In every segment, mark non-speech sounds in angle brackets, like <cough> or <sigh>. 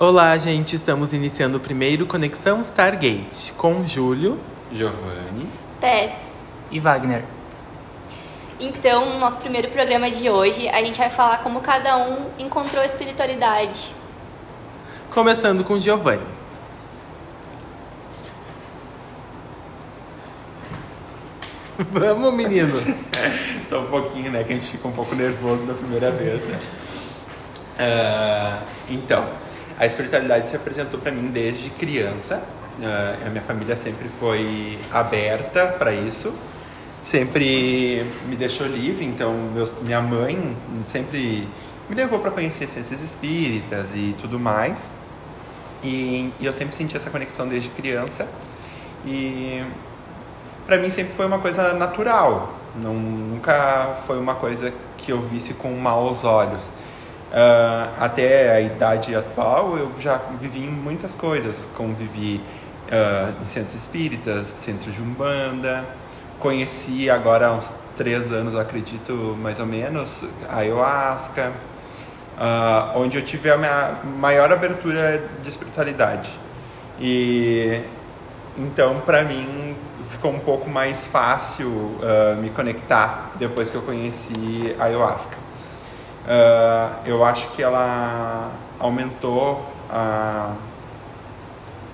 Olá, gente. Estamos iniciando o primeiro Conexão Stargate com Júlio. Giovanni. Tets. E Wagner. Então, no nosso primeiro programa de hoje, a gente vai falar como cada um encontrou a espiritualidade. Começando com Giovanni. <laughs> Vamos, menino. Só um pouquinho, né? Que a gente fica um pouco nervoso da primeira vez, né? Ah, <laughs> então, a espiritualidade se apresentou para mim desde criança. Ah, a minha família sempre foi aberta para isso. Sempre me deixou livre, então meus- minha mãe sempre me levou para conhecer centros espíritas e tudo mais. E, e eu sempre senti essa conexão desde criança. E para mim sempre foi uma coisa natural. Não, nunca foi uma coisa que eu visse com maus olhos. Ah, até a idade atual eu já vivi em muitas coisas. Convivi ah, em centros espíritas, centros de umbanda. Conheci agora há uns três anos, acredito, mais ou menos, a ayahuasca. ah, onde eu tive a minha maior abertura de espiritualidade. E então, para mim, ficou um pouco mais fácil me conectar depois que eu conheci a ayahuasca. Ah, eu acho que ela aumentou a,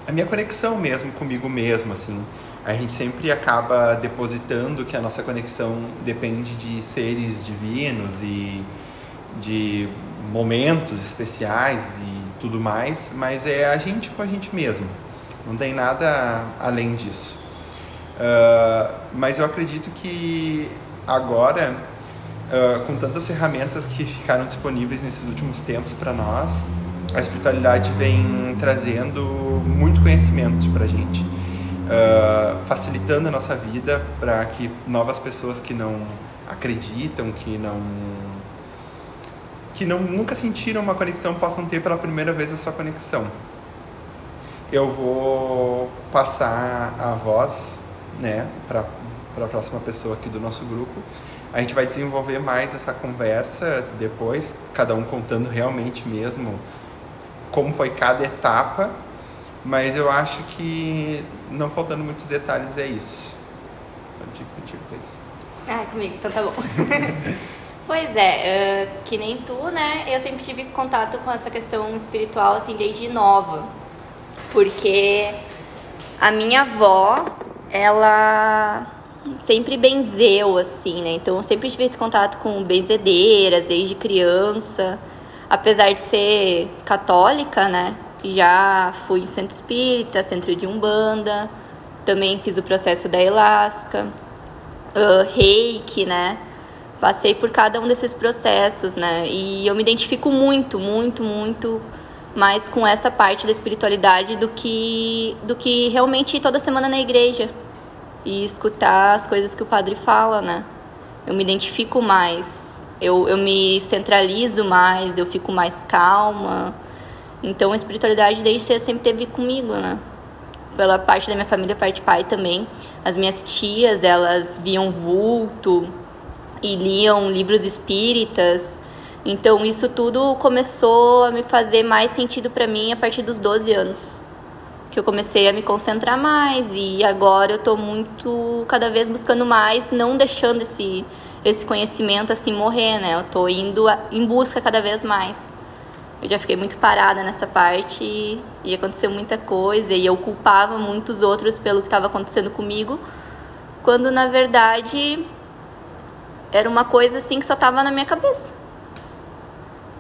a minha conexão mesmo comigo mesmo, assim. A gente sempre acaba depositando que a nossa conexão depende de seres divinos e de momentos especiais e tudo mais, mas é a gente com a gente mesmo. Não tem nada além disso. Ah, mas eu acredito que agora, ah, com tantas ferramentas que ficaram disponíveis nesses últimos tempos para nós, a espiritualidade vem trazendo muito conhecimento para gente, Ah, facilitando a nossa vida para que novas pessoas que não acreditam, que não que não, nunca sentiram uma conexão possam ter pela primeira vez a sua conexão eu vou passar a voz, né, para a próxima pessoa aqui do nosso grupo. A gente vai desenvolver mais essa conversa depois, cada um contando realmente mesmo como foi cada etapa, mas eu acho que não faltando muitos detalhes é isso. Pode pedir depois. Ah, comigo, então tá bom. <laughs> pois é, ah, que nem tu, né? Eu sempre tive contato com essa questão espiritual, assim, desde nova. Porque a minha avó, ela sempre benzeu, assim, né? Então eu sempre tive esse contato com benzedeiras desde criança. Apesar de ser católica, né? Já fui em centro espírita, centro de umbanda. Também fiz o processo da Elasca uh, reiki, né? Passei por cada um desses processos, né? E eu me identifico muito, muito, muito mais com essa parte da espiritualidade do que do que realmente toda semana na igreja e escutar as coisas que o padre fala, né? Eu me identifico mais, eu, eu me centralizo mais, eu fico mais calma. Então a espiritualidade desde cedo sempre teve comigo, né? pela parte da minha família, parte pai também. As minhas tias, elas viam vulto e liam livros espíritas. Então isso tudo começou a me fazer mais sentido para mim a partir dos 12 anos. Que eu comecei a me concentrar mais e agora eu tô muito cada vez buscando mais, não deixando esse esse conhecimento assim morrer, né? Eu tô indo a- em busca cada vez mais. Eu já fiquei muito parada nessa parte e, e aconteceu muita coisa e eu culpava muitos outros pelo que estava acontecendo comigo, quando na verdade era uma coisa assim que só estava na minha cabeça.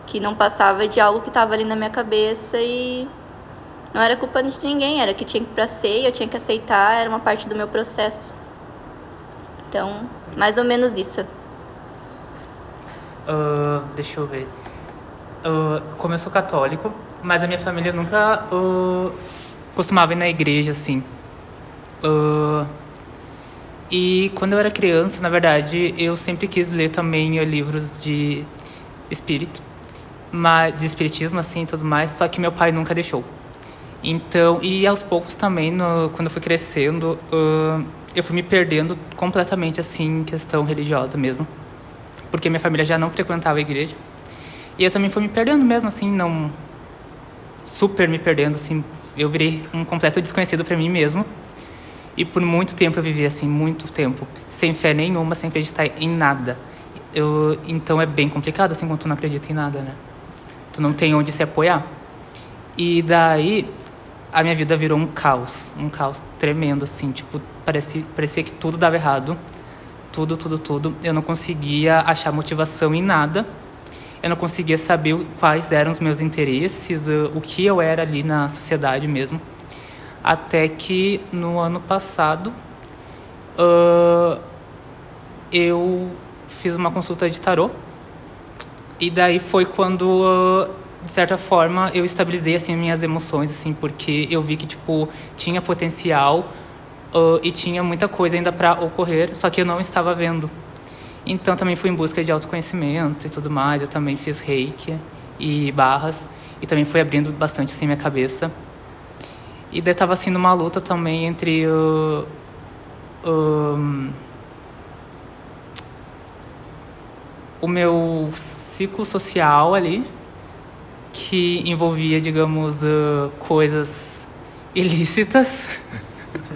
Que não passava de algo que estava ali na minha cabeça e não era culpa de ninguém, era que tinha que pra ser, eu tinha que aceitar, era uma parte do meu processo. Então, mais ou menos isso. Ah, deixa eu ver. Ah, como eu sou católico, mas a minha família nunca ah, costumava ir na igreja, assim. Ah, e quando eu era criança, na verdade, eu sempre quis ler também eh, livros de espírito, mas, de espiritismo, assim, e tudo mais, só que meu pai nunca deixou. Então, e aos poucos também, no, quando eu fui crescendo, ah, eu fui me perdendo completamente, assim, em questão religiosa mesmo. Porque minha família já não frequentava a igreja. E eu também fui me perdendo mesmo, assim, não... super me perdendo, assim, eu virei um completo desconhecido para mim mesmo. E por muito tempo eu vivi assim, muito tempo, sem fé nenhuma, sem acreditar em nada. Eu, então é bem complicado assim quando tu não acredita em nada, né? Tu não tem onde se apoiar. E daí a minha vida virou um caos, um caos tremendo assim, tipo, parecia, parecia que tudo dava errado. Tudo, tudo, tudo. Eu não conseguia achar motivação em nada. Eu não conseguia saber quais eram os meus interesses, o que eu era ali na sociedade mesmo. Até que no ano passado uh, eu fiz uma consulta de tarô. E daí foi quando, uh, de certa forma, eu estabilizei assim, minhas emoções, assim, porque eu vi que tipo, tinha potencial uh, e tinha muita coisa ainda para ocorrer, só que eu não estava vendo. Então também fui em busca de autoconhecimento e tudo mais. Eu também fiz reiki e barras e também fui abrindo bastante assim minha cabeça. E daí tava assim numa luta também entre o. Um, o meu ciclo social ali, que envolvia, digamos, uh, coisas ilícitas.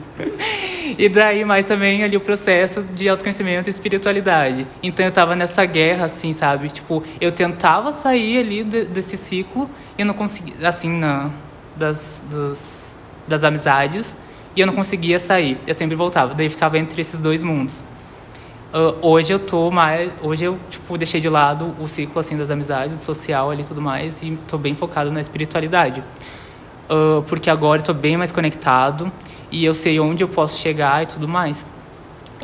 <laughs> e daí mais também ali o processo de autoconhecimento e espiritualidade. Então eu tava nessa guerra, assim, sabe? Tipo, eu tentava sair ali de, desse ciclo e não conseguia, assim, na, das, dos, das amizades e eu não conseguia sair. Eu sempre voltava, daí ficava entre esses dois mundos. Uh, hoje eu tô mais, hoje eu tipo deixei de lado o ciclo assim das amizades, social ali e tudo mais e tô bem focado na espiritualidade. Uh, porque agora eu tô bem mais conectado e eu sei onde eu posso chegar e tudo mais.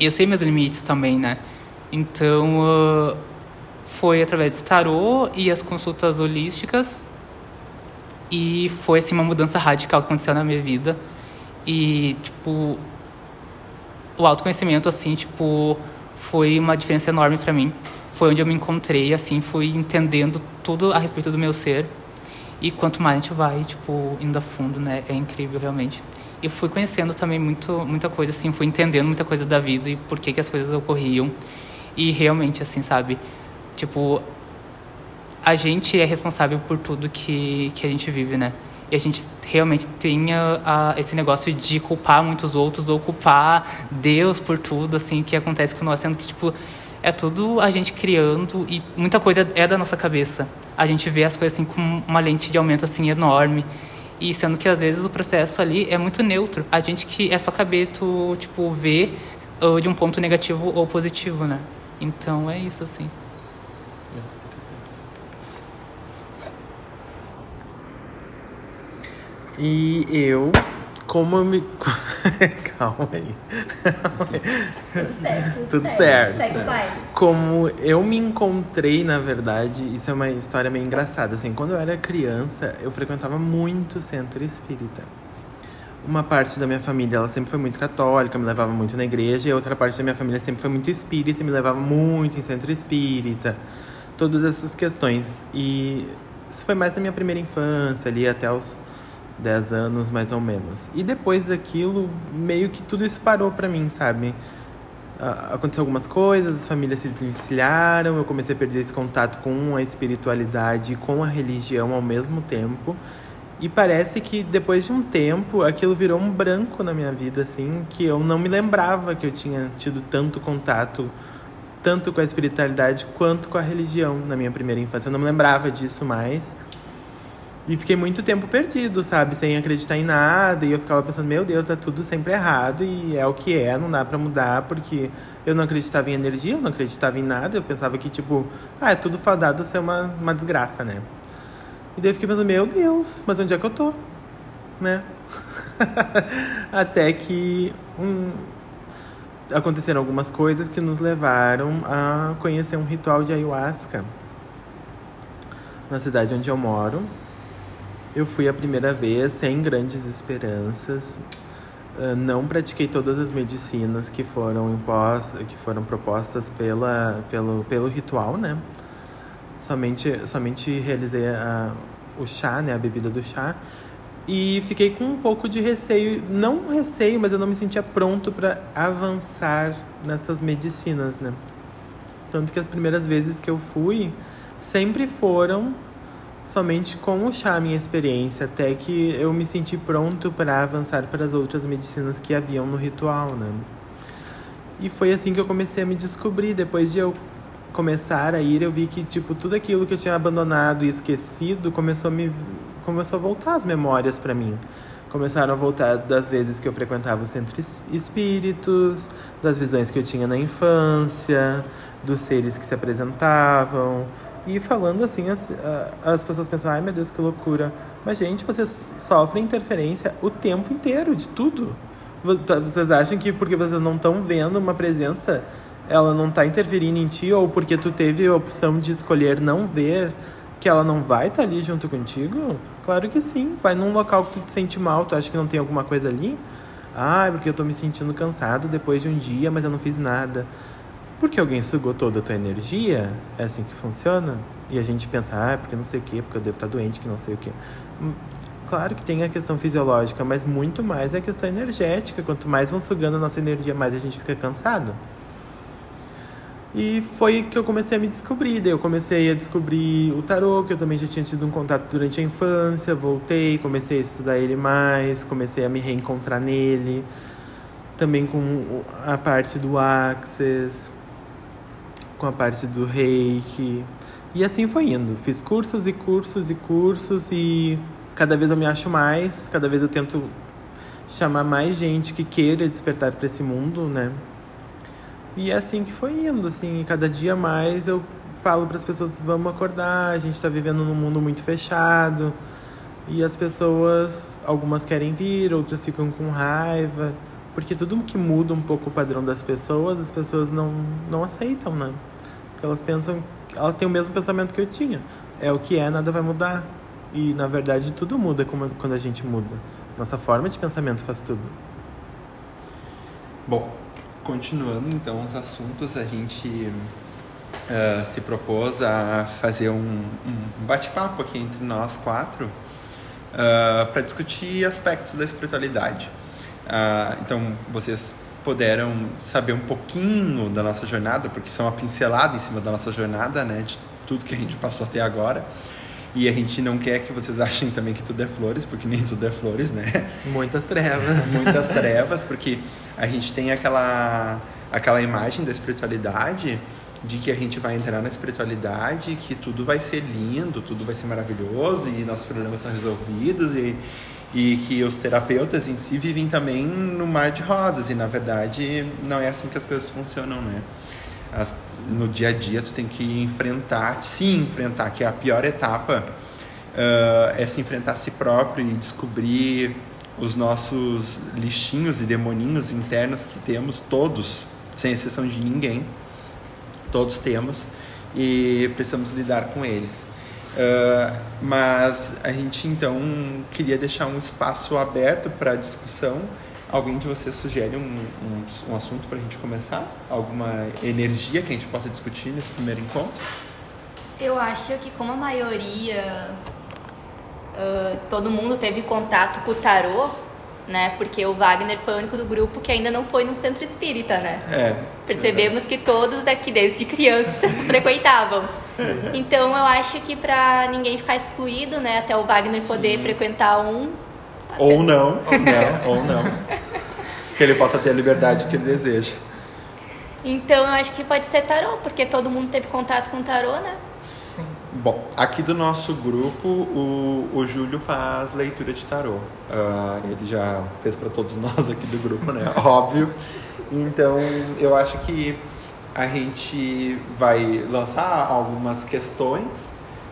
E eu sei meus limites também, né? Então, uh, foi através do tarô e as consultas holísticas e foi assim uma mudança radical que aconteceu na minha vida. E tipo o autoconhecimento assim, tipo, foi uma diferença enorme para mim. Foi onde eu me encontrei, assim, fui entendendo tudo a respeito do meu ser. E quanto mais a gente vai, tipo, indo a fundo, né, é incrível realmente. E fui conhecendo também muito, muita coisa, assim, fui entendendo muita coisa da vida e por que que as coisas ocorriam. E realmente, assim, sabe, tipo, a gente é responsável por tudo que, que a gente vive, né? E a gente realmente tem a, esse negócio de culpar muitos outros ou culpar Deus por tudo, assim, que acontece com nós, sendo que, tipo, é tudo a gente criando e muita coisa é da nossa cabeça. A gente vê as coisas, assim, com uma lente de aumento, assim, enorme. E sendo que, às vezes, o processo ali é muito neutro. A gente que é só caber tu, tipo, ver uh, de um ponto negativo ou positivo, né? Então, é isso, assim. E eu, como eu me. <laughs> Calma aí. Tudo certo. Tudo certo. Segue o baile. Como eu me encontrei, na verdade, isso é uma história meio engraçada. Assim, quando eu era criança, eu frequentava muito centro espírita. Uma parte da minha família, ela sempre foi muito católica, me levava muito na igreja, e a outra parte da minha família sempre foi muito espírita e me levava muito em centro espírita. Todas essas questões. E isso foi mais na minha primeira infância, ali até os 10 anos mais ou menos. E depois daquilo, meio que tudo isso parou pra mim, sabe? Aconteceu algumas coisas, as famílias se desvencilharam, eu comecei a perder esse contato com a espiritualidade e com a religião ao mesmo tempo. E parece que depois de um tempo, aquilo virou um branco na minha vida, assim, que eu não me lembrava que eu tinha tido tanto contato, tanto com a espiritualidade quanto com a religião na minha primeira infância. Eu não me lembrava disso mais. E fiquei muito tempo perdido, sabe? Sem acreditar em nada. E eu ficava pensando, meu Deus, tá tudo sempre errado. E é o que é, não dá pra mudar. Porque eu não acreditava em energia, eu não acreditava em nada. Eu pensava que, tipo, ah, é tudo fadado ser uma, uma desgraça, né? E daí eu fiquei pensando, meu Deus, mas onde é que eu tô? Né? <laughs> Até que um... aconteceram algumas coisas que nos levaram a conhecer um ritual de ayahuasca na cidade onde eu moro. Eu fui a primeira vez sem grandes esperanças. Uh, não pratiquei todas as medicinas que foram impostas, que foram propostas pela, pelo, pelo ritual, né? Somente, somente realizei a, o chá, né? A bebida do chá. E fiquei com um pouco de receio, não receio, mas eu não me sentia pronto para avançar nessas medicinas, né? Tanto que as primeiras vezes que eu fui sempre foram somente com o chá, minha experiência, até que eu me senti pronto para avançar para as outras medicinas que haviam no ritual, né? E foi assim que eu comecei a me descobrir. Depois de eu começar a ir, eu vi que tipo tudo aquilo que eu tinha abandonado e esquecido começou a me começou a voltar as memórias para mim. Começaram a voltar das vezes que eu frequentava o centro espíritos, das visões que eu tinha na infância, dos seres que se apresentavam, e falando assim, as, as pessoas pensam, ai meu Deus, que loucura. Mas, gente, vocês sofrem interferência o tempo inteiro de tudo. Tá, vocês acham que porque vocês não estão vendo uma presença, ela não está interferindo em ti, ou porque tu teve a opção de escolher não ver, que ela não vai estar tá ali junto contigo? Claro que sim. Vai num local que tu te sente mal, tu acha que não tem alguma coisa ali? Ah, porque eu estou me sentindo cansado depois de um dia, mas eu não fiz nada. Porque alguém sugou toda a tua energia? É assim que funciona? E a gente pensa, ah, é porque não sei o quê, porque eu devo estar doente, que não sei o quê. Hum, claro que tem a questão fisiológica, mas muito mais é a questão energética. Quanto mais vão sugando a nossa energia, mais a gente fica cansado. E foi que eu comecei a me descobrir. Daí eu comecei a descobrir o tarô, que eu também já tinha tido um contato durante a infância. Voltei, comecei a estudar ele mais, comecei a me reencontrar nele. Também com a parte do Access com a parte do reiki. E assim foi indo. Fiz cursos e cursos e cursos e cada vez eu me acho mais, cada vez eu tento chamar mais gente que queira despertar para esse mundo, né? E é assim que foi indo, assim, cada dia mais eu falo para as pessoas vamos acordar, a gente está vivendo num mundo muito fechado. E as pessoas, algumas querem vir, outras ficam com raiva, porque tudo que muda um pouco o padrão das pessoas, as pessoas não, não aceitam, né? Elas pensam, elas têm o mesmo pensamento que eu tinha. É o que é, nada vai mudar. E na verdade tudo muda quando a gente muda. Nossa forma de pensamento faz tudo. Bom, continuando então os assuntos, a gente uh, se propôs a fazer um, um bate-papo aqui entre nós quatro uh, para discutir aspectos da espiritualidade. Uh, então, vocês puderam saber um pouquinho da nossa jornada, porque são uma pincelada em cima da nossa jornada, né, de tudo que a gente passou até agora. E a gente não quer que vocês achem também que tudo é flores, porque nem tudo é flores, né? Muitas trevas. <laughs> Muitas trevas, porque a gente tem aquela, aquela imagem da espiritualidade de que a gente vai entrar na espiritualidade, que tudo vai ser lindo, tudo vai ser maravilhoso e nossos problemas são resolvidos e e que os terapeutas em si vivem também no mar de rosas e na verdade não é assim que as coisas funcionam, né? As, no dia a dia tu tem que enfrentar, se enfrentar, que é a pior etapa, uh, é se enfrentar a si próprio e descobrir os nossos lixinhos e demoninhos internos que temos todos, sem exceção de ninguém, todos temos e precisamos lidar com eles. Uh, mas a gente então queria deixar um espaço aberto para discussão. Alguém de vocês sugere um, um, um assunto para a gente começar? Alguma energia que a gente possa discutir nesse primeiro encontro? Eu acho que como a maioria, uh, todo mundo teve contato com o tarô, né? Porque o Wagner foi o único do grupo que ainda não foi num centro espírita, né? É. Percebemos verdade. que todos aqui desde criança <laughs> frequentavam. Então eu acho que para ninguém ficar excluído, né? Até o Wagner Sim. poder frequentar um. Ou não, <laughs> ou não, ou não. Que ele possa ter a liberdade que ele deseja. Então eu acho que pode ser tarô, porque todo mundo teve contato com tarô, né? Bom, aqui do nosso grupo, o, o Júlio faz leitura de tarô. Uh, ele já fez para todos <laughs> nós aqui do grupo, né? Óbvio. Então, eu acho que a gente vai lançar algumas questões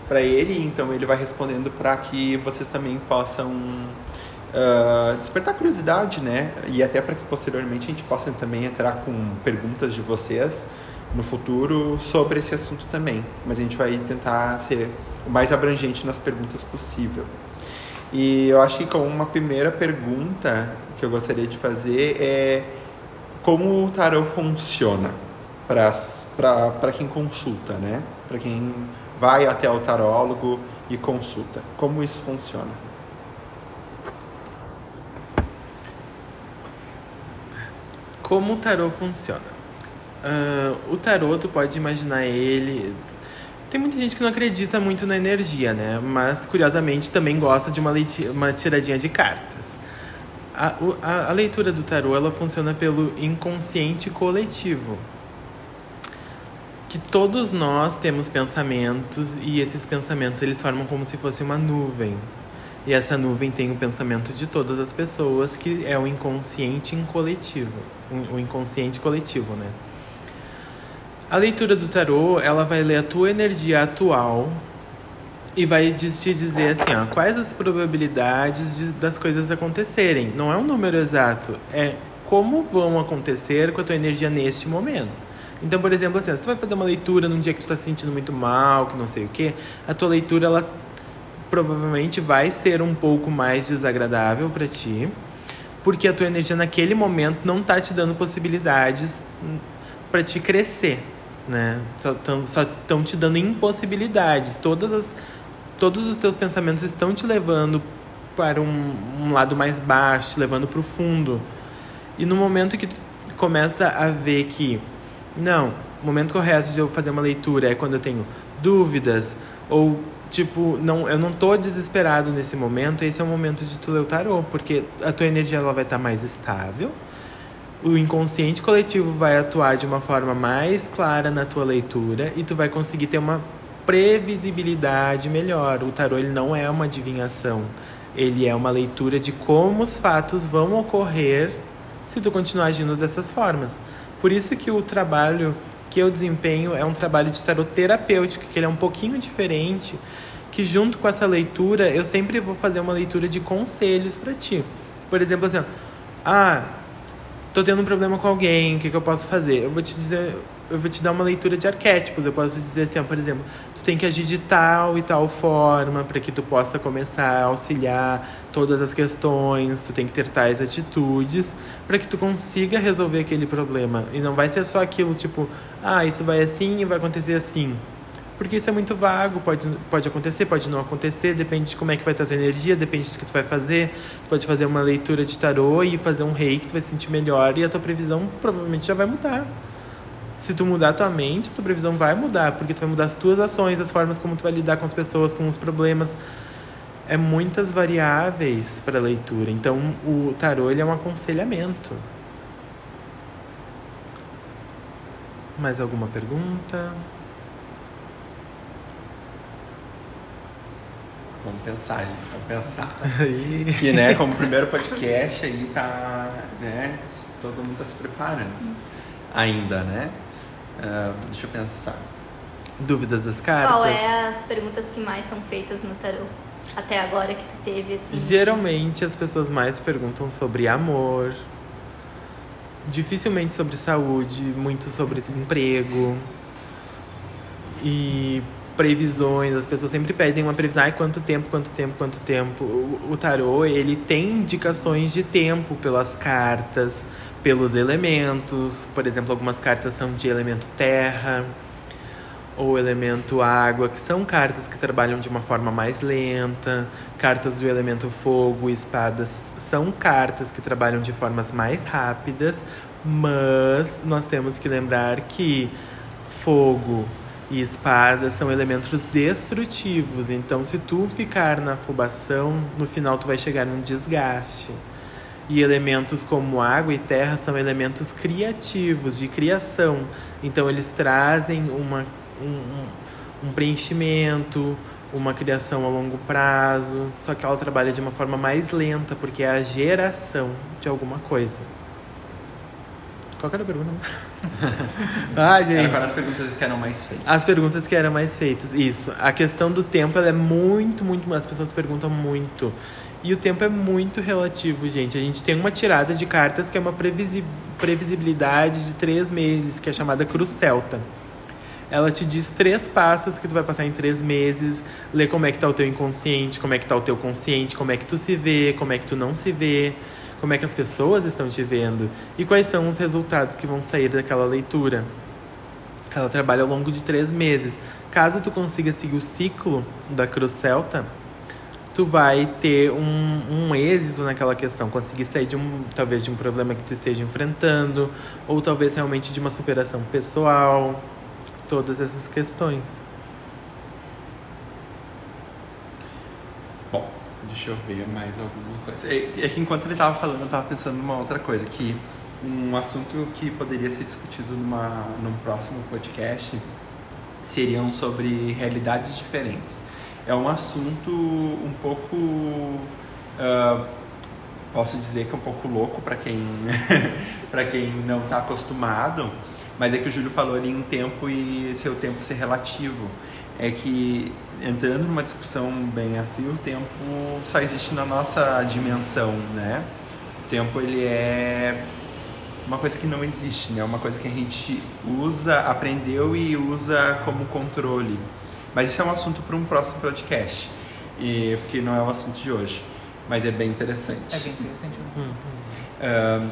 para ele, então ele vai respondendo para que vocês também possam uh, despertar curiosidade, né? E até para que posteriormente a gente possa também entrar com perguntas de vocês no futuro sobre esse assunto também. Mas a gente vai tentar ser o mais abrangente nas perguntas possível. E eu acho que como uma primeira pergunta que eu gostaria de fazer é como o tarot funciona para quem consulta, né? Para quem vai até o tarólogo e consulta. Como isso funciona? Como o tarô funciona? Uh, o tarô, tu pode imaginar ele Tem muita gente que não acredita muito na energia, né? Mas, curiosamente, também gosta de uma, uma tiradinha de cartas. A, a, a leitura do tarô, ela funciona pelo inconsciente coletivo. Que todos nós temos pensamentos e esses pensamentos, eles formam como se fosse uma nuvem. E essa nuvem tem o pensamento de todas as pessoas, que é o inconsciente em coletivo. O inconsciente coletivo, né? A leitura do tarô, ela vai ler a tua energia atual e vai te dizer assim, ó, quais as probabilidades de- das coisas acontecerem. Não é um número exato, é como vão acontecer com a tua energia neste momento. Então, por exemplo, assim, se tu vai fazer uma leitura num dia que tu tá se sentindo muito mal, que não sei o quê, a tua leitura, ela provavelmente vai ser um pouco mais desagradável para ti, porque a tua energia naquele momento não tá te dando possibilidades para te crescer, né? Só estão só te dando impossibilidades. Todas as, todos os teus pensamentos estão te levando para um, um lado mais baixo, te levando para o fundo. E no momento que tu começa a ver que, não, o momento correto de eu fazer uma leitura é quando eu tenho dúvidas ou tipo, não, eu não tô desesperado nesse momento, esse é o momento de tu ler o tarô, porque a tua energia ela vai estar mais estável. O inconsciente coletivo vai atuar de uma forma mais clara na tua leitura e tu vai conseguir ter uma previsibilidade melhor. O tarô ele não é uma adivinhação, ele é uma leitura de como os fatos vão ocorrer se tu continuar agindo dessas formas. Por isso que o trabalho que eu desempenho é um trabalho de tarot terapêutico, que ele é um pouquinho diferente, que junto com essa leitura eu sempre vou fazer uma leitura de conselhos para ti. Por exemplo, assim, ah, tô tendo um problema com alguém, o que, que eu posso fazer? Eu vou te dizer, eu vou te dar uma leitura de arquétipos. Eu posso dizer assim, ó, por exemplo, tu tem que agir de tal e tal forma para que tu possa começar a auxiliar todas as questões, tu tem que ter tais atitudes para que tu consiga resolver aquele problema. E não vai ser só aquilo tipo, ah, isso vai assim e vai acontecer assim. Porque isso é muito vago, pode, pode acontecer, pode não acontecer, depende de como é que vai estar a tua energia, depende do que tu vai fazer. Tu pode fazer uma leitura de tarô e fazer um rei que tu vai se sentir melhor e a tua previsão provavelmente já vai mudar. Se tu mudar a tua mente, a tua previsão vai mudar, porque tu vai mudar as tuas ações, as formas como tu vai lidar com as pessoas, com os problemas. É muitas variáveis para leitura. Então, o tarô ele é um aconselhamento. Mais alguma pergunta? Vamos pensar, gente, vamos pensar. Aí. Que, né, como primeiro podcast aí tá, né, todo mundo tá se preparando. Ainda, né? Ah, deixa eu pensar. Dúvidas das cartas? Qual é as perguntas que mais são feitas no tarô? Até agora que tu teve, assim. Geralmente as pessoas mais perguntam sobre amor, dificilmente sobre saúde, muito sobre emprego e previsões. As pessoas sempre pedem uma previsão, ai, quanto tempo, quanto tempo, quanto tempo. O, o tarô, ele tem indicações de tempo pelas cartas, pelos elementos. Por exemplo, algumas cartas são de elemento terra ou elemento água, que são cartas que trabalham de uma forma mais lenta. Cartas do elemento fogo e espadas são cartas que trabalham de formas mais rápidas, mas nós temos que lembrar que fogo e espada são elementos destrutivos. Então, se tu ficar na afobação, no final tu vai chegar num desgaste. E elementos como água e terra são elementos criativos, de criação. Então, eles trazem uma, um, um- preenchimento, uma criação a longo prazo. Só que ela trabalha de uma forma mais lenta, porque é a geração de alguma coisa. Qual que era a pergunta? <laughs> ah, Era gente. para as perguntas que eram mais feitas. As perguntas que eram mais feitas. Isso. A questão do tempo, ela é muito, muito. As pessoas perguntam muito. E o tempo é muito relativo, gente. A gente tem uma tirada de cartas que é uma previsi- previsibilidade de três meses, que é chamada Cruz Celta. Ela te diz três passos que tu vai passar em três meses, lê como é que tá o teu inconsciente, como é que tá o teu consciente, como é que tu se vê, como é que tu não se vê, como é que as pessoas estão te vendo e quais são os resultados que vão sair daquela leitura. Ela trabalha ao longo de três meses. Caso tu consiga seguir o ciclo da Cruz Celta, tu vai ter um, um êxito naquela questão, conseguir sair de um talvez de um problema que tu esteja enfrentando, ou talvez realmente de uma superação pessoal, todas essas questões. Deixa eu ver mais alguma coisa. É, é que enquanto ele estava falando, eu estava pensando numa outra coisa, que um assunto que poderia ser discutido numa, num próximo podcast seriam sobre realidades diferentes. É um assunto um pouco. Uh, posso dizer que é um pouco louco para quem, <laughs> quem não está acostumado, mas é que o Júlio falou ali em tempo e seu tempo ser relativo. É que entrando numa discussão bem a fio, o tempo só existe na nossa dimensão, né? O tempo ele é uma coisa que não existe, né? Uma coisa que a gente usa, aprendeu e usa como controle. Mas isso é um assunto para um próximo podcast, e porque não é o assunto de hoje. Mas é bem interessante. É bem interessante. Uhum. Uh,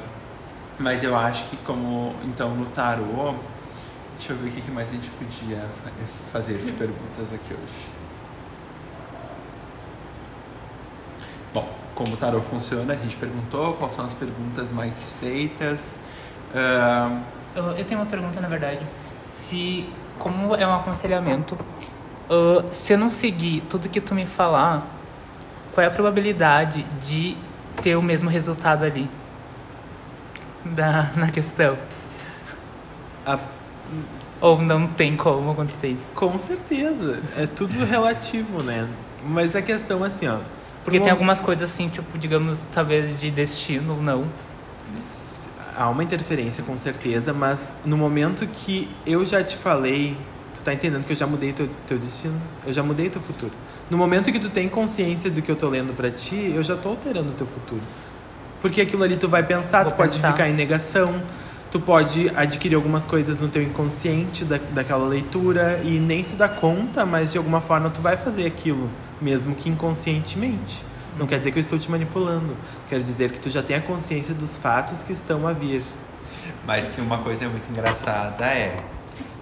mas eu acho que como então no tarô, deixa eu ver o que mais a gente podia fazer de perguntas aqui hoje. Bom, como o tarô funciona, a gente perguntou quais são as perguntas mais feitas. Uh... Eu, eu, tenho uma pergunta, na verdade. Se, como é um aconselhamento, uh, se eu não seguir tudo que tu me falar, qual é a probabilidade de ter o mesmo resultado ali? Da, na questão. A... Ou não tem como acontecer isso? Com certeza. É tudo relativo, né? Mas a questão assim, ó porque tem algumas coisas assim, tipo, digamos, talvez de destino ou não. Há uma interferência, com certeza, mas no momento que eu já te falei, tu tá entendendo que eu já mudei teu, teu destino? Eu já mudei teu futuro. No momento que tu tem consciência do que eu tô lendo para ti, eu já tô alterando teu futuro. Porque aquilo ali tu vai pensar, Vou tu pode ficar em negação, tu pode adquirir algumas coisas no teu inconsciente da, daquela leitura e nem se dá conta, mas de alguma forma tu vai fazer aquilo mesmo que inconscientemente. Não quer dizer que eu estou te manipulando. Quer dizer que tu já tem a consciência dos fatos que estão a vir. Mas que uma coisa muito engraçada é,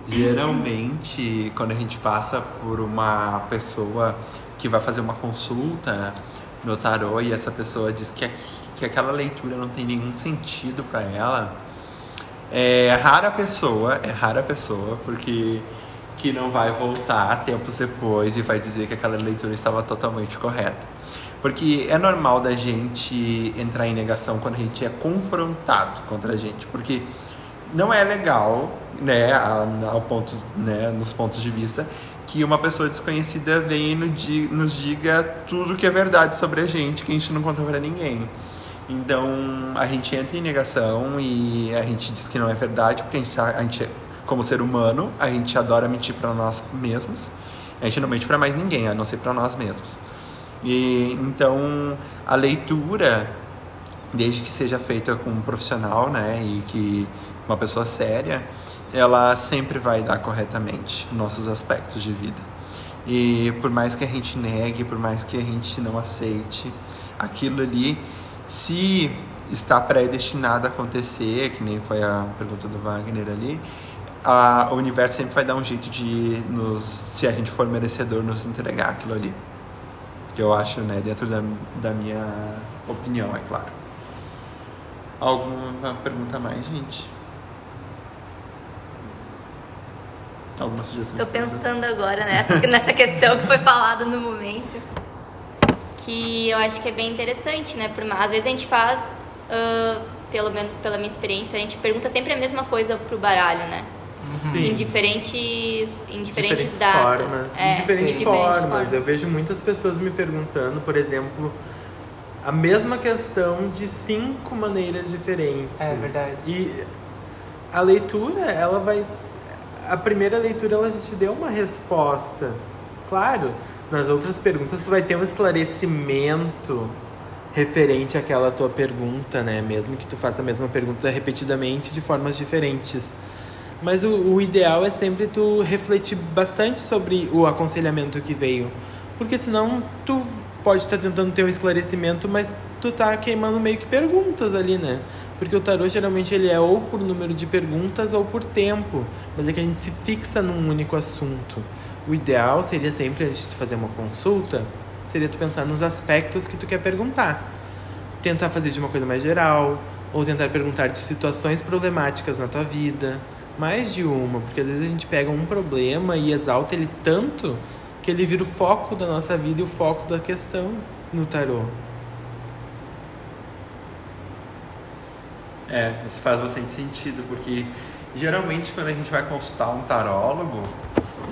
geralmente, quando a gente passa por uma pessoa que vai fazer uma consulta no tarô e essa pessoa diz que, que aquela leitura não tem nenhum sentido para ela, é rara pessoa, é rara pessoa, porque que não vai voltar tempos depois e vai dizer que aquela leitura estava totalmente correta. Porque é normal da gente entrar em negação quando a gente é confrontado contra a gente, porque não é legal, né, ao ponto, né, nos pontos de vista, que uma pessoa desconhecida venha e nos diga tudo que é verdade sobre a gente, que a gente não conta para ninguém. Então a gente entra em negação e a gente diz que não é verdade, porque a gente, a gente como ser humano, a gente adora mentir para nós mesmos. A gente não mente para mais ninguém, a não ser para nós mesmos. E então a leitura, desde que seja feita com um profissional, né, e que uma pessoa séria, ela sempre vai dar corretamente nossos aspectos de vida. E por mais que a gente negue, por mais que a gente não aceite, aquilo ali, se está predestinado a acontecer, que nem foi a pergunta do Wagner ali, a, o universo sempre vai dar um jeito de nos, se a gente for merecedor, nos entregar aquilo ali. Que eu acho, né, dentro da, da minha opinião, é claro. Alguma pergunta mais, gente? Alguma sugestão? Estou pensando agora nessa, nessa questão que foi falada no momento. Que eu acho que é bem interessante, né? Porque às vezes a gente faz, uh, pelo menos pela minha experiência, a gente pergunta sempre a mesma coisa pro baralho, né? Sim. Em diferentes, em diferentes, diferentes datas. Formas. É, em diferentes, diferentes formas. formas. Eu vejo muitas pessoas me perguntando, por exemplo, a mesma questão de cinco maneiras diferentes. É verdade. E a leitura, ela vai. A primeira leitura, ela já te deu uma resposta. Claro, nas outras perguntas, tu vai ter um esclarecimento referente àquela tua pergunta, né? Mesmo que tu faça a mesma pergunta repetidamente de formas diferentes. Mas o, o ideal é sempre tu refletir bastante sobre o aconselhamento que veio. Porque senão tu pode estar tentando ter um esclarecimento, mas tu tá queimando meio que perguntas ali, né? Porque o tarô geralmente ele é ou por número de perguntas ou por tempo, mas é que a gente se fixa num único assunto. O ideal seria sempre antes de fazer uma consulta, seria tu pensar nos aspectos que tu quer perguntar. Tentar fazer de uma coisa mais geral, ou tentar perguntar de situações problemáticas na tua vida, mais de uma, porque às vezes a gente pega um problema e exalta ele tanto que ele vira o foco da nossa vida e o foco da questão. no tarô? É, isso faz bastante sentido, porque geralmente quando a gente vai consultar um tarólogo,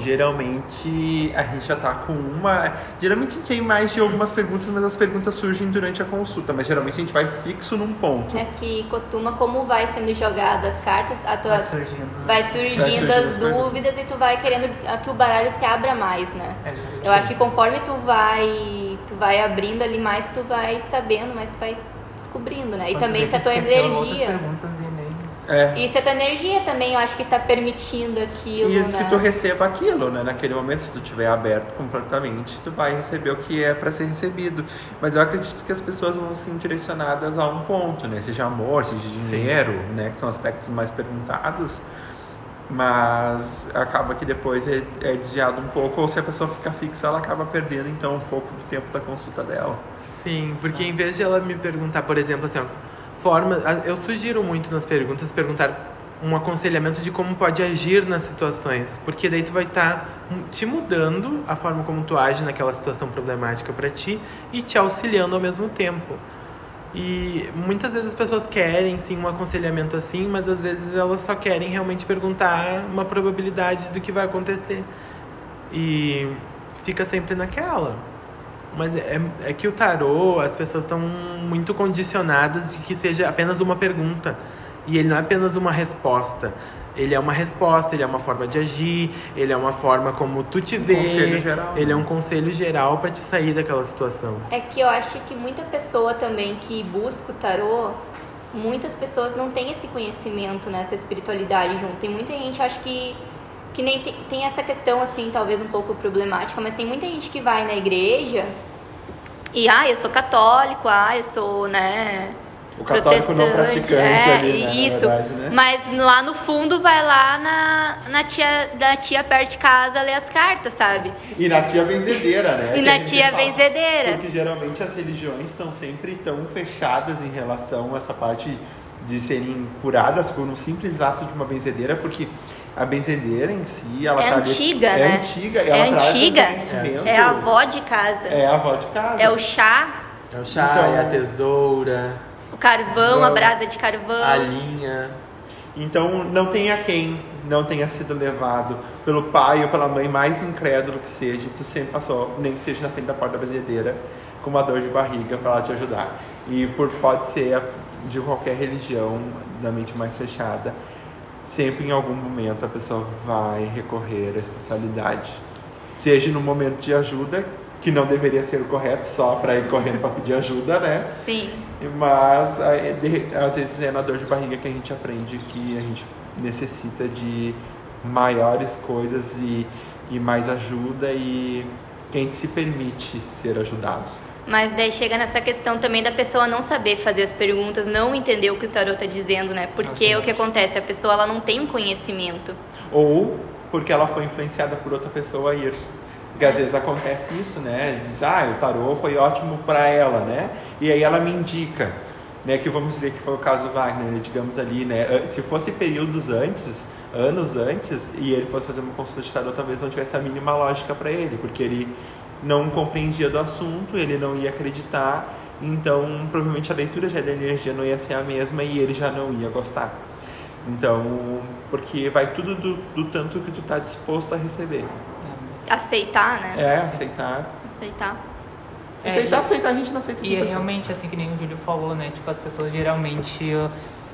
geralmente a gente já tá com uma. Geralmente a gente tem mais de algumas perguntas, mas as perguntas surgem durante a consulta, mas geralmente a gente vai fixo num ponto. É que costuma, como vai sendo jogadas as cartas, a tua, Vai surgindo. né? vai surgindo Vai surgindo as as perguntas. dúvidas e tu vai querendo que o baralho se abra mais, né? É, Eu acho que conforme tu vai, tu vai abrindo ali mais, tu vai sabendo, mais tu vai descobrindo, né? E Quando também se a tua energia. perguntas nem- É. E se a tua energia também, eu acho que tá permitindo aquilo, E isso né? que tu receba aquilo, né? Naquele momento, se tu estiver aberto completamente, tu vai receber o que é para ser recebido. Mas eu acredito que as pessoas vão assim direcionadas a um ponto, né? Seja amor, seja dinheiro, né? Que são aspectos mais perguntados. Mas acaba que depois é, é desviado um pouco, ou se a pessoa fica fixa, ela acaba perdendo então um pouco do tempo da consulta dela. Sim, porque em vez de ela me perguntar, por exemplo, assim, ó, eu sugiro muito nas perguntas perguntar um aconselhamento de como pode agir nas situações, porque daí tu vai estar te mudando a forma como tu age naquela situação problemática para ti e te auxiliando ao mesmo tempo. E muitas vezes as pessoas querem sim um aconselhamento assim, mas às vezes elas só querem realmente perguntar uma probabilidade do que vai acontecer. E fica sempre naquela. Mas é, é que o tarô, as pessoas estão muito condicionadas de que seja apenas uma pergunta. E ele não é apenas uma resposta. Ele é uma resposta, ele é uma forma de agir, ele é uma forma como tu te vê. conselho geral, Ele é né? um conselho geral para te sair daquela situação. É que eu acho que muita pessoa também que busca o tarô, muitas pessoas não têm esse conhecimento, né, essa espiritualidade junto. Tem muita gente, acho que que nem tem, tem essa questão assim, talvez um pouco problemática, mas tem muita gente que vai na igreja e ah, eu sou católico, ah, eu sou, né, O católico não praticante é, ali, né? Isso. Verdade, né? Mas lá no fundo vai lá na, na tia da tia perto de casa ler as cartas, sabe? E na tia benzedeira, né? E Que na tia fala. benzedeira. Porque geralmente as religiões estão sempre tão fechadas em relação a essa parte de serem curadas por um simples ato de uma benzedeira, porque a benzedeira em si, ela É tá ali- antiga, é né? antiga, É ela traz um antiga. É a avó de casa. É a avó de casa. É o chá, É o chá, Então- é a tesoura, o carvão, a brasa de carvão. a linha. Então não tenha quem não tenha sido levado pelo pai ou pela mãe mais incrédulo que seja, tu sempre passou, nem que seja na frente da porta da benzedeira, com uma dor de barriga para ela te ajudar. E por pode ser a- de qualquer religião da mente mais fechada, sempre em algum momento a pessoa vai recorrer à espiritualidade. Seja no momento de ajuda, que não deveria ser o correto só para ir correndo para pedir ajuda, né? Sim. Mas às vezes é na dor de barriga que a gente aprende que a gente necessita de maiores coisas e, e mais ajuda e que a gente se permite ser ajudado. Mas daí chega nessa questão também da pessoa não saber fazer as perguntas, não entender o que o tarot tá dizendo, né? Porque o que acontece? A pessoa ela não tem um conhecimento. Ou porque ela foi influenciada por outra pessoa a ir. Porque às vezes acontece isso, né? Diz, ah, o tarô foi ótimo para ela, né? E aí ela me indica, né? Que vamos dizer que foi o caso Wagner, né? digamos ali, né? Ah, Se fosse períodos antes, anos antes, e ele fosse fazer uma consulta de tarô, talvez não tivesse a mínima lógica para ele, porque ele não compreendia do assunto, ele não ia acreditar, então provavelmente a leitura já da energia não ia ser a mesma e ele já não ia gostar. Então, porque vai tudo do, do tanto que tu tá disposto a receber. Aceitar, né? É, aceitar. Aceitar. É, aceitar, e- aceitar, a gente não aceita E é 100%. realmente assim que nem o Júlio falou, né? Tipo, as pessoas geralmente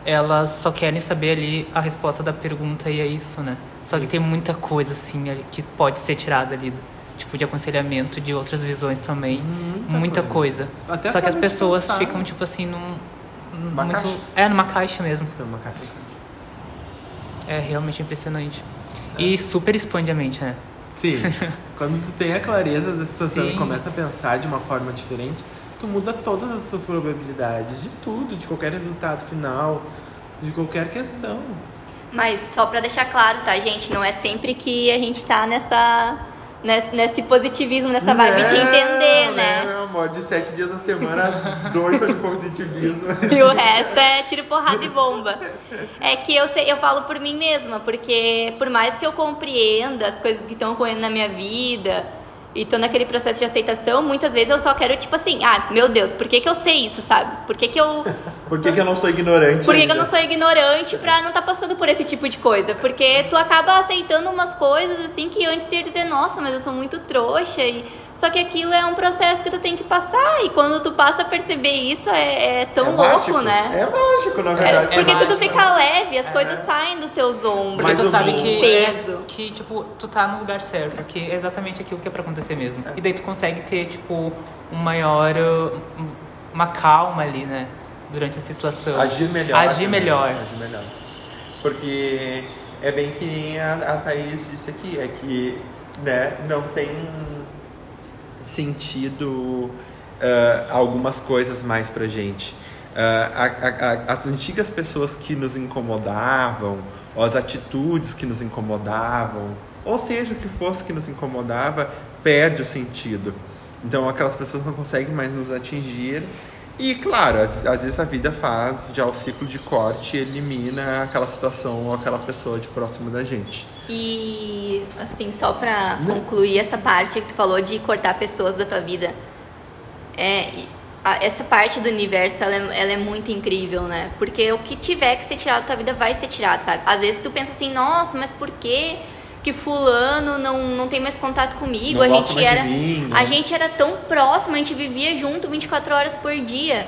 elas só querem saber ali a resposta da pergunta e é isso, né? Só que Isso. tem muita coisa assim que pode ser tirada ali, tipo de aconselhamento, de outras visões também, Muita muita, coisa. coisa. Até só que as pessoas pensar. ficam tipo assim num Uma muito caixa. é numa caixa mesmo. Fica numa caixa. É realmente impressionante. E super expande a mente, né? Sim. <laughs> Quando tu tem a clareza da situação e começa a pensar de uma forma diferente, tu muda todas as tuas probabilidades de tudo, de qualquer resultado final, de qualquer questão. Mas só pra deixar claro, tá, gente? Não é sempre que a gente tá nessa. Nesse, nesse positivismo, nessa vibe de entender, né? Meu amor, de sete dias na semana, <laughs> dois são de positivismo. E o resto é tiro, porrada e bomba. É que eu sei, eu falo por mim mesma, porque por mais que eu compreenda as coisas que estão ocorrendo na minha vida, e tô naquele processo de aceitação, muitas vezes eu só quero, tipo assim, ah, meu Deus, por que, que eu sei isso, sabe? Por que, que eu. Por que, que eu não sou ignorante? Por que, que eu não sou ignorante pra não estar tá passando por esse tipo de coisa? Porque tu acaba aceitando umas coisas assim que antes tu ia dizer, nossa, mas eu sou muito trouxa. E... Só que aquilo é um processo que tu tem que passar. E quando tu passa a perceber isso, é, é tão É louco, mágico. né? É mágico, na verdade. É, porque é tudo fica leve, as coisas saem dos teus ombros. Porque Mas tu sabe que, peso. é, que, tipo, tu tá no lugar certo, que é exatamente aquilo que é pra acontecer mesmo. E daí tu consegue ter, tipo, um maior. uma calma ali, né? Durante a situação. Agir melhor. Agir melhor. Agir melhor. Porque é bem que nem a, a Thaís disse aqui, é que né, não tem sentido ah, algumas coisas mais pra gente. A- a- a- as antigas pessoas que nos incomodavam, ou as atitudes que nos incomodavam, ou seja, o que fosse que nos incomodava, perde o sentido. Então aquelas pessoas não conseguem mais nos atingir. E claro, às, às vezes a vida faz já o ciclo de corte e elimina aquela situação ou aquela pessoa de próximo da gente. E assim, só pra concluir essa parte que tu falou de cortar pessoas da tua vida. É, a- essa parte do universo, ela é, ela é muito incrível, né? Porque o que tiver que ser tirado da tua vida vai ser tirado, sabe? Às vezes tu pensa assim, nossa, mas por que que fulano não, não tem mais contato comigo? Não a gente era mim, né? a gente era tão próximo, a gente vivia junto 24 horas por dia.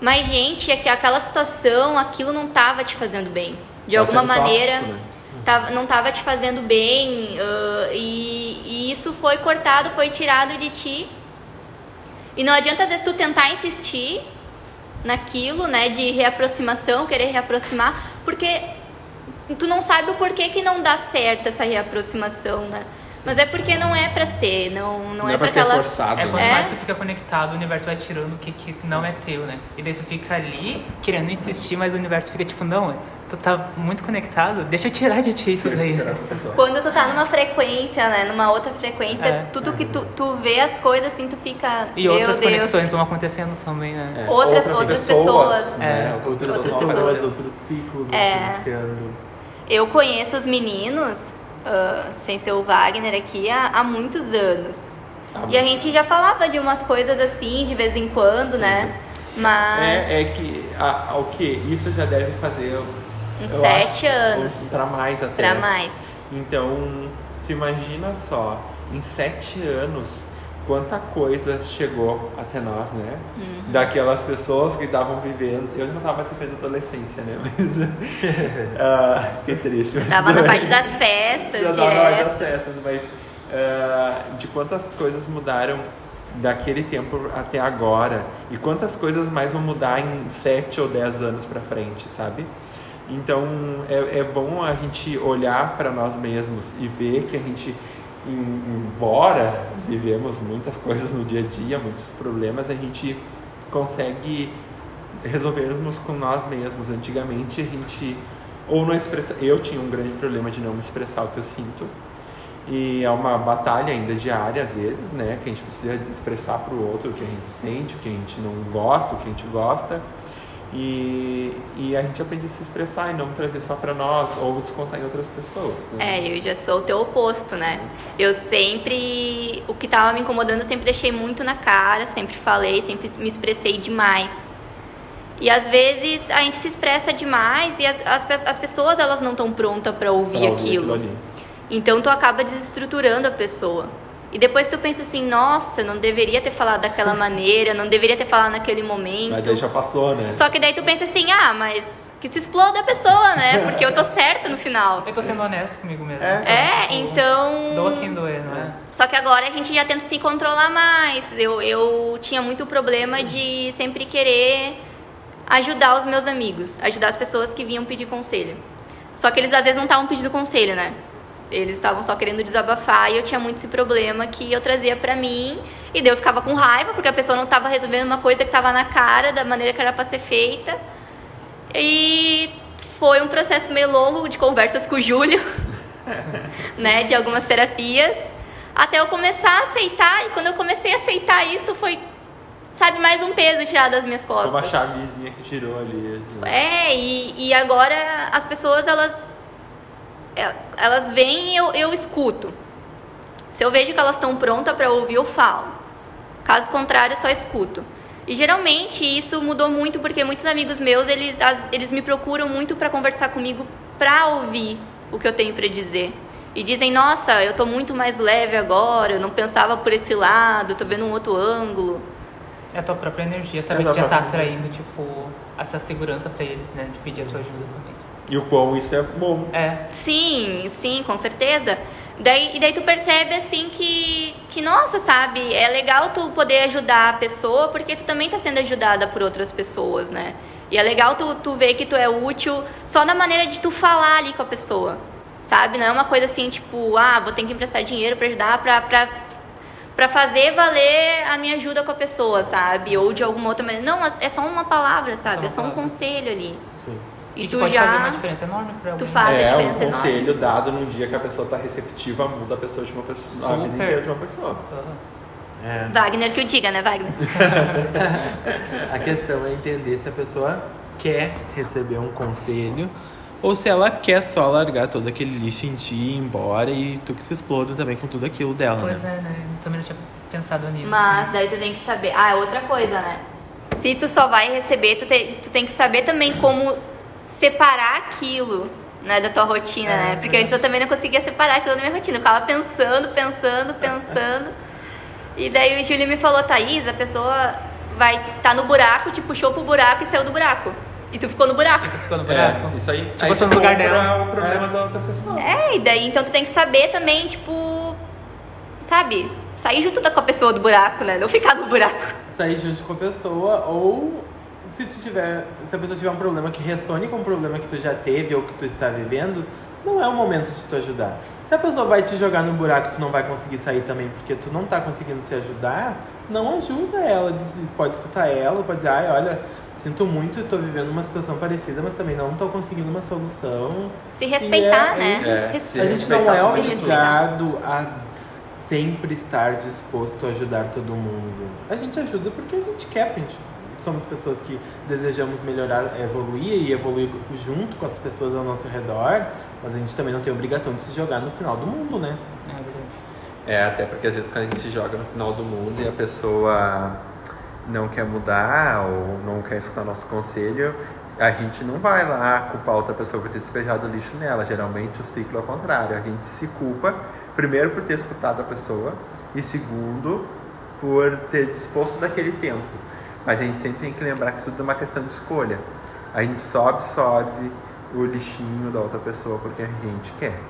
Mas gente, é que aquela situação, aquilo não tava te fazendo bem. De alguma maneira, tóxico, né? tava, não tava te fazendo bem ah, e, e isso foi cortado, foi tirado de ti. E não adianta às vezes tu tentar insistir naquilo, né, de reaproximação, querer reaproximar, porque tu não sabe o porquê que não dá certo essa reaproximação, né? Mas é porque não é pra ser, não, não, Não, é, é pra pra ser aquela forçado. É né? quanto É. mais tu fica conectado, o universo vai tirando o que, que não é teu, né? E daí tu fica ali querendo insistir, mas o universo fica tipo, não, tu tá muito conectado, deixa eu tirar de ti isso daí. Quando tu tá numa frequência, né, numa outra frequência, É. tudo que tu, tu vê as coisas assim, tu fica, E meu outras Deus. conexões vão acontecendo também, né? É, Outras- outras pessoas. né? É, Outras Outras pessoas pessoas, aparecendo. outros ciclos vão É. se iniciando. Eu conheço os meninos, ah, sem ser o Wagner aqui, há, há muitos anos. Há e a gente já falava de umas coisas assim, de vez em quando, né? Mas É, é que a, a- o que? Isso já deve fazer uns sete acho, anos Pra mais até. pra mais. Então, tu imagina só, em sete anos, quanta coisa chegou até nós, né? Uhum. Daquelas pessoas que estavam vivendo. Eu já não estava mais vivendo adolescência, né? Mas. <laughs> ah, que triste. mas Tava na tudo parte das festas, Já tava na parte das festas, mas. ah, de quantas coisas mudaram daquele tempo até agora e quantas coisas mais vão mudar em sete ou dez anos pra frente, sabe? Então é, é bom a gente olhar para nós mesmos e ver que a gente, embora vivemos muitas coisas no dia a dia, muitos problemas, a gente consegue resolvermos com nós mesmos. Antigamente a gente ou não expressa, eu tinha um grande problema de não me expressar o que eu sinto. E é uma batalha ainda diária, às vezes, né? Que a gente precisa expressar para o outro o que a gente sente, o que a gente não gosta, o que a gente gosta. E, e a gente aprende a se expressar e não trazer só para nós ou descontar em outras pessoas. Né? É, eu já sou o teu oposto, né? Eu sempre. O que tava me incomodando, eu sempre deixei muito na cara, sempre falei, sempre me expressei demais. E às vezes a gente se expressa demais e as, as, as pessoas elas não estão prontas para ouvir, Pra ouvir aquilo. ali. Então tu acaba desestruturando a pessoa. E depois tu pensa assim, nossa, não deveria ter falado daquela <laughs> maneira, não deveria ter falado naquele momento. Mas daí já passou, né? Só que daí tu pensa assim, ah, mas que se exploda a pessoa, né? <laughs> Porque eu tô certa no final. Eu tô sendo honesto comigo mesmo. É. É, Tipo, então. Doa quem doer, não é? Só que agora a gente já tenta se controlar mais. Eu, eu tinha muito problema de sempre querer ajudar os meus amigos, ajudar as pessoas que vinham pedir conselho. Só que eles às vezes não estavam pedindo conselho, né? Eles estavam só querendo desabafar e eu tinha muito esse problema que eu trazia pra mim e daí eu ficava com raiva porque a pessoa não tava resolvendo uma coisa que tava na cara da maneira que era pra ser feita. E foi um processo meio longo de conversas com o Júlio, <laughs> né, de algumas terapias, até eu começar a aceitar. E quando eu comecei a aceitar isso, foi, sabe, mais um peso tirado das minhas Foi uma costas. chavezinha que girou ali. É, e, e agora as pessoas, elas, elas vêm e eu, eu escuto. Se eu vejo que elas estão prontas para ouvir, eu falo. Caso contrário, eu só escuto. E geralmente isso mudou muito porque muitos amigos meus, eles, as- eles me procuram muito para conversar comigo para ouvir o que eu tenho para dizer. E dizem, nossa, eu tô muito mais leve agora, eu não pensava por esse lado, eu tô vendo um outro ângulo. É a tua própria energia É também a que já tá própria atraindo, tipo, essa segurança pra eles, né? De pedir a tua ajuda também. E o quão isso é bom. É, Sim, sim, com certeza. Daí, e daí tu percebe assim que, que, nossa, sabe, é legal tu poder ajudar a pessoa porque tu também tá sendo ajudada por outras pessoas, né? E é legal tu, tu ver que tu é útil só na maneira de tu falar ali com a pessoa, sabe? Não é uma coisa assim, tipo, ah, vou ter que emprestar dinheiro pra ajudar, pra, pra, pra fazer valer a minha ajuda com a pessoa, sabe? Ou de alguma outra maneira. Não, é só uma palavra, sabe? uma É só um conselho ali. Sim. E, que tu pode já. fazer uma diferença enorme pra alguém. Tu faz a é diferença um enorme. conselho dado num dia que a pessoa tá receptiva, muda a pessoa de uma pessoa, a vida Super. inteira de uma pessoa. Aham. É. Wagner que o diga, né, Wagner? <laughs> A questão é entender se a pessoa quer receber um conselho ou se ela quer só largar todo aquele lixo em ti e ir embora e tu que se exploda também com tudo aquilo dela, Pois né? é, né? Também não tinha pensado nisso. Mas daí tu tem que saber. Ah, é outra coisa, né? Se tu só vai receber, tu, te- tu tem que saber também como separar aquilo, né, da tua rotina, É, né? Porque é. antes eu também não conseguia separar aquilo da minha rotina. Eu ficava pensando, pensando, <laughs> pensando. E daí o Júlio me falou, Thaís, a pessoa vai estar no buraco, te puxou pro buraco e saiu do buraco. E tu ficou no buraco. Tu ficou no buraco. É, isso aí. Te aí tu no lugar dela. o problema da outra pessoa. É, e daí então tu tem que saber também, tipo, sabe? Sair junto com a pessoa do buraco, né? Não ficar no buraco. Sair junto com a pessoa ou se tu tiver, se a pessoa tiver um problema que ressone com um problema que tu já teve ou que tu está vivendo, não é o momento de tu ajudar. Se a pessoa vai te jogar no buraco e tu não vai conseguir sair também porque tu não tá conseguindo se ajudar, não ajuda ela. Pode escutar ela, pode dizer, ai, olha, sinto muito, tô vivendo uma situação parecida, mas também não tô conseguindo uma solução. Se respeitar, é- né? é, se A gente não é obrigado a sempre estar disposto a ajudar todo mundo. A gente ajuda porque a gente quer, porque a gente somos pessoas que desejamos melhorar, evoluir e evoluir junto com as pessoas ao nosso redor, mas a gente também não tem obrigação de se jogar no final do mundo, né? É verdade. É, até porque às vezes quando a gente se joga no final do mundo e a pessoa não quer mudar ou não quer escutar nosso conselho, a gente não vai lá culpar outra pessoa por ter despejado lixo nela. Geralmente o ciclo é o contrário. A gente se culpa, primeiro, por ter escutado a pessoa e segundo, por ter disposto daquele tempo. Mas a gente sempre tem que lembrar que tudo é uma questão de escolha. A gente só absorve o lixinho da outra pessoa porque a gente quer.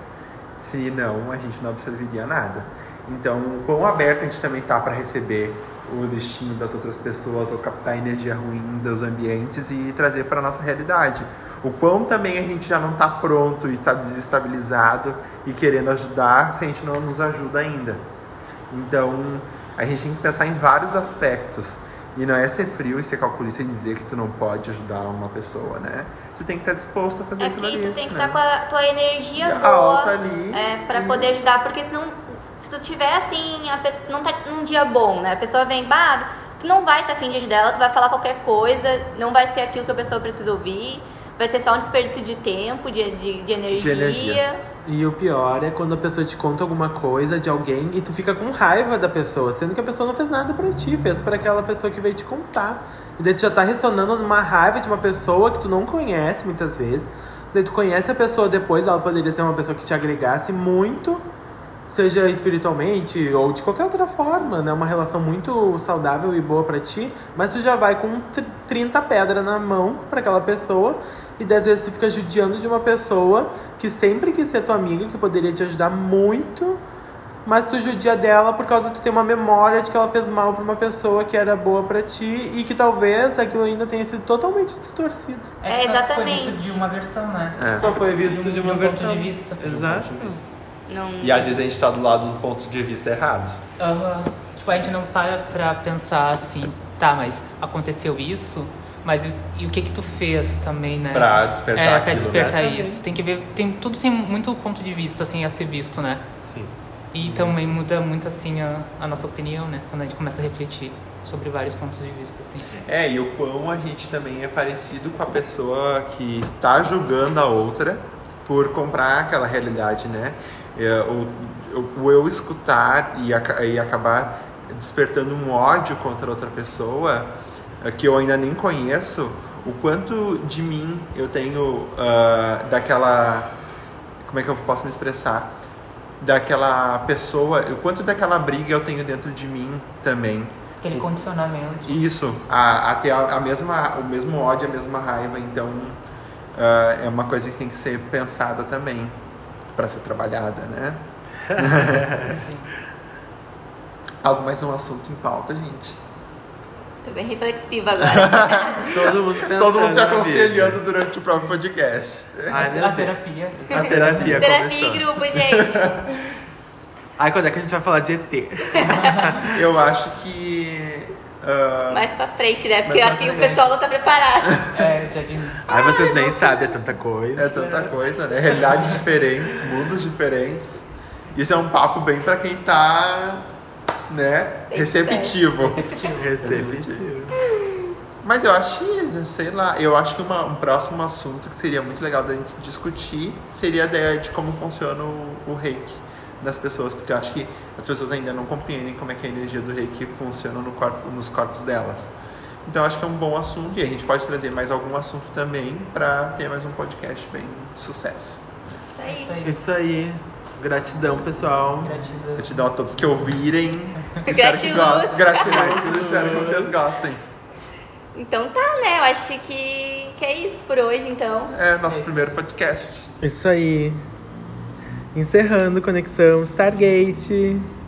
Se não, a gente não absorveria nada. Então, o quão aberto a gente também tá para receber o destino das outras pessoas ou captar energia ruim dos ambientes e trazer para nossa realidade. O quão também a gente já não está pronto e está desestabilizado e querendo ajudar se a gente não nos ajuda ainda. Então, a gente tem que pensar em vários aspectos. E não é ser frio e ser calculista e dizer que tu não pode ajudar uma pessoa, né? Tu tem que estar disposto a fazer É aquilo que ali. tu tem que né? estar com a tua energia Alta boa ali. é, pra Hum. poder ajudar, porque senão, se tu tiver assim, a pessoa não tá num dia bom, né? A pessoa vem, bah, tu não vai estar afim de ajudar ela, tu vai falar qualquer coisa, não vai ser aquilo que a pessoa precisa ouvir, vai ser só um desperdício de tempo, de, de, de energia. energia. E o pior é quando a pessoa te conta alguma coisa de alguém e tu fica com raiva da pessoa, sendo que a pessoa não fez nada pra ti, fez pra aquela pessoa que veio te contar. E daí tu já tá ressonando numa raiva de uma pessoa que tu não conhece muitas vezes. Daí tu conhece a pessoa depois, ela poderia ser uma pessoa que te agregasse muito, seja espiritualmente ou de qualquer outra forma, né? Uma relação muito saudável e boa pra ti, mas tu já vai com tr- 30 pedras na mão pra aquela pessoa e dez vezes tu fica judiando de uma pessoa que sempre quis ser tua amiga, que poderia te ajudar muito, mas tu judia dela por causa que tu tem uma memória de que ela fez mal pra uma pessoa que era boa pra ti e que talvez aquilo ainda tenha sido totalmente distorcido. É, só exatamente. Foi visto de uma versão, né? É. Só foi De visto um, de uma ponto versão. de vista. Exato. Não... E às vezes a gente tá do lado do ponto de vista errado. Aham. Tipo, a gente não para pra pensar assim, tá, mas aconteceu isso, mas e, e o que que tu fez também, né? Pra despertar É, pra aquilo, despertar né? isso. Tem que ver, tem tudo tem muito ponto de vista, assim, a ser visto, né? Sim. E também muda muito, assim, a, a nossa opinião, né? Quando a gente começa a refletir sobre vários pontos de vista, assim. É, e o quão a gente também é parecido com a pessoa que está julgando a outra por comprar aquela realidade, né? É, o, o, eu escutar e, aca- e acabar despertando um ódio contra outra pessoa que eu ainda nem conheço, o quanto de mim eu tenho ah, daquela. Como é que eu posso me expressar? Daquela pessoa, o quanto daquela briga eu tenho dentro de mim também. Aquele condicionamento. Isso, a, a ter a, a mesma, o mesmo ódio, a mesma raiva. Então, ah, é uma coisa que tem que ser pensada também para ser trabalhada, né? <laughs> Sim. Algo mais um assunto em pauta, gente. Tô bem reflexiva agora. <laughs> Todo mundo pensando Todo mundo se na vida. aconselhando durante o próprio podcast. Ai, meu A Deus. terapia. A terapia <laughs> Terapia em grupo, gente. <laughs> Ai, quando é que a gente vai falar de ET? Eu acho que. ah, Mais pra frente, né? Porque Mais eu acho que o frente. pessoal não tá preparado. É, já início. Ai, vocês nem sabem, é tanta coisa. É tanta coisa, né? Realidades diferentes, mundos diferentes. Isso é um papo bem pra quem tá, né, receptivo. Receptivo. Receptivo. Mas eu acho que, sei lá, eu acho que uma- um próximo assunto que seria muito legal da gente discutir seria a ideia de como funciona o, o reiki nas pessoas, porque eu acho que as pessoas ainda não compreendem como é que a energia do reiki funciona no corpo, nos corpos delas. Então eu acho que é um bom assunto e a gente pode trazer mais algum assunto também pra ter mais um podcast bem de sucesso. Isso aí. Isso aí. Gratidão, pessoal. Gratidão. Gratidão a todos que ouvirem. <laughs> Espero que gostem. Gratiluz. Espero que vocês gostem. Então tá, né? Eu acho que, que é isso por hoje, então. É nosso primeiro podcast. Isso aí. Encerrando Conexão Stargate.